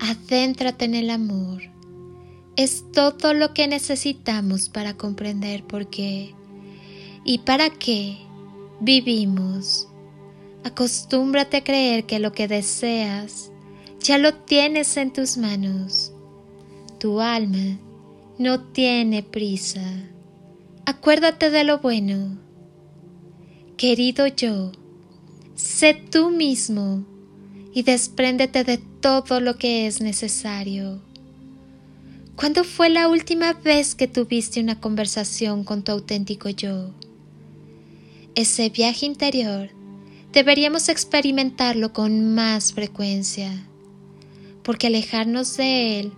Adéntrate en el amor. Es todo lo que necesitamos para comprender por qué y para qué vivimos. Acostúmbrate a creer que lo que deseas ya lo tienes en tus manos. Tu alma no tiene prisa. Acuérdate de lo bueno. Querido yo, sé tú mismo y despréndete de todo lo que es necesario. ¿Cuándo fue la última vez que tuviste una conversación con tu auténtico yo? Ese viaje interior deberíamos experimentarlo con más frecuencia, porque alejarnos de él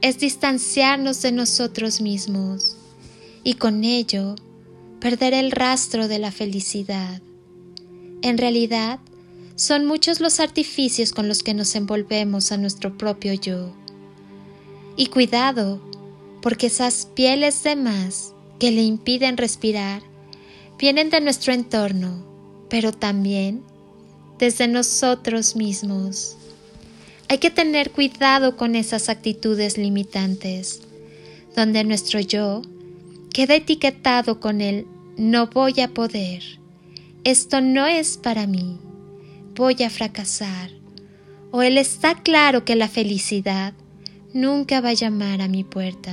es distanciarnos de nosotros mismos y con ello perder el rastro de la felicidad. En realidad, son muchos los artificios con los que nos envolvemos a nuestro propio yo. Y cuidado, porque esas pieles de más que le impiden respirar vienen de nuestro entorno, pero también desde nosotros mismos. Hay que tener cuidado con esas actitudes limitantes, donde nuestro yo queda etiquetado con el no voy a poder, esto no es para mí voy a fracasar, o él está claro que la felicidad nunca va a llamar a mi puerta.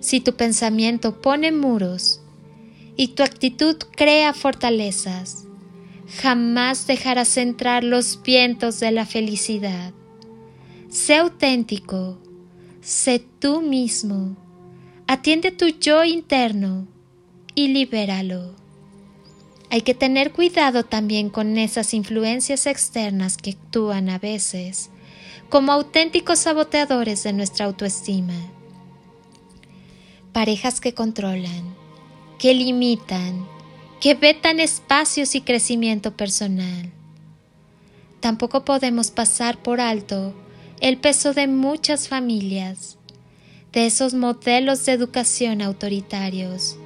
Si tu pensamiento pone muros y tu actitud crea fortalezas, jamás dejarás entrar los vientos de la felicidad. Sé auténtico, sé tú mismo, atiende tu yo interno y libéralo. Hay que tener cuidado también con esas influencias externas que actúan a veces como auténticos saboteadores de nuestra autoestima. Parejas que controlan, que limitan, que vetan espacios y crecimiento personal. Tampoco podemos pasar por alto el peso de muchas familias, de esos modelos de educación autoritarios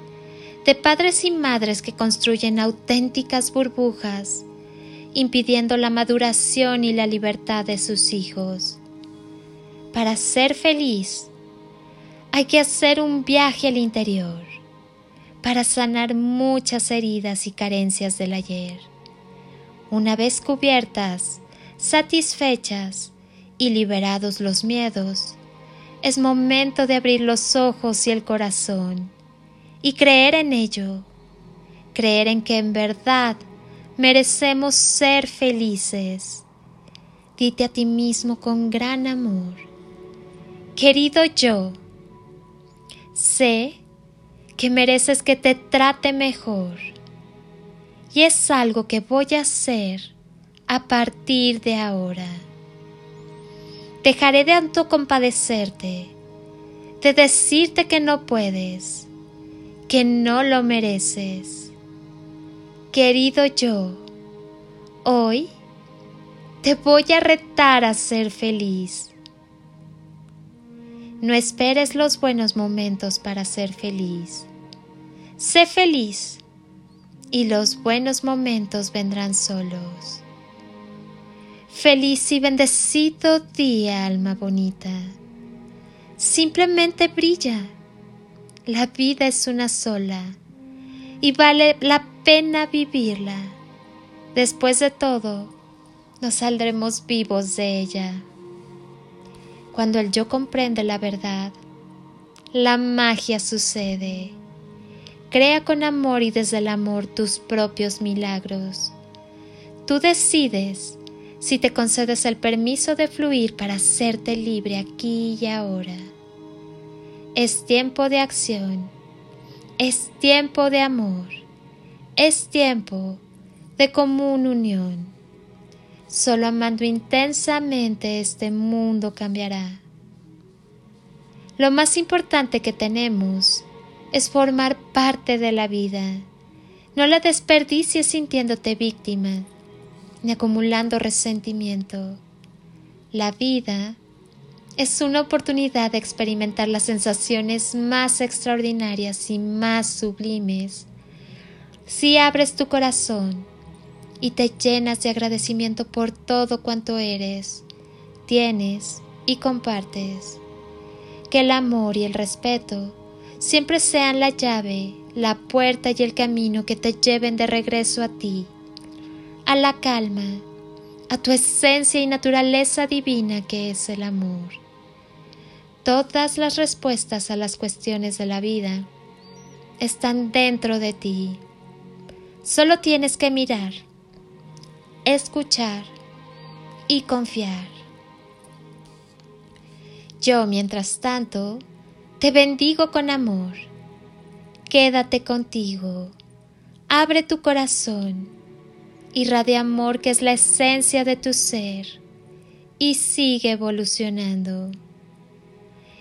de padres y madres que construyen auténticas burbujas, impidiendo la maduración y la libertad de sus hijos. Para ser feliz, hay que hacer un viaje al interior para sanar muchas heridas y carencias del ayer. Una vez cubiertas, satisfechas y liberados los miedos, es momento de abrir los ojos y el corazón y creer en ello, creer en que en verdad merecemos ser felices. Dite a ti mismo con gran amor, Querido yo, sé que mereces que te trate mejor y es algo que voy a hacer a partir de ahora. Dejaré de autocompadecerte, de decirte que no puedes, que no lo mereces. Querido yo, hoy te voy a retar a ser feliz. No esperes los buenos momentos para ser feliz. Sé feliz y los buenos momentos vendrán solos. Feliz y bendecido día, alma bonita. Simplemente brilla. La vida es una sola y vale la pena vivirla. Después de todo, nos saldremos vivos de ella. Cuando el yo comprende la verdad, la magia sucede. Crea con amor y desde el amor tus propios milagros. Tú decides si te concedes el permiso de fluir para hacerte libre aquí y ahora. Es tiempo de acción, es tiempo de amor, es tiempo de común unión. Solo amando intensamente este mundo cambiará. Lo más importante que tenemos es formar parte de la vida. No la desperdicies sintiéndote víctima ni acumulando resentimiento. La vida es una oportunidad de experimentar las sensaciones más extraordinarias y más sublimes. Si abres tu corazón y te llenas de agradecimiento por todo cuanto eres, tienes y compartes, que el amor y el respeto siempre sean la llave, la puerta y el camino que te lleven de regreso a ti a la calma, a tu esencia y naturaleza divina que es el amor. Todas las respuestas a las cuestiones de la vida están dentro de ti. Solo tienes que mirar, escuchar y confiar. Yo, mientras tanto, te bendigo con amor. Quédate contigo. Abre tu corazón irradia amor que es la esencia de tu ser y sigue evolucionando.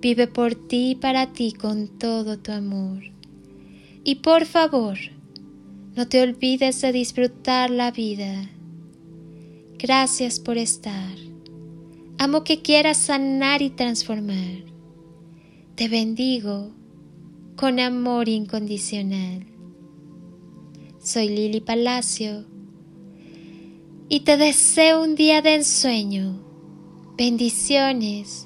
Vive por ti y para ti con todo tu amor. Y por favor, no te olvides de disfrutar la vida. Gracias por estar. Amo que quieras sanar y transformar. Te bendigo con amor incondicional. Soy Lili Palacio y te deseo un día de ensueño, bendiciones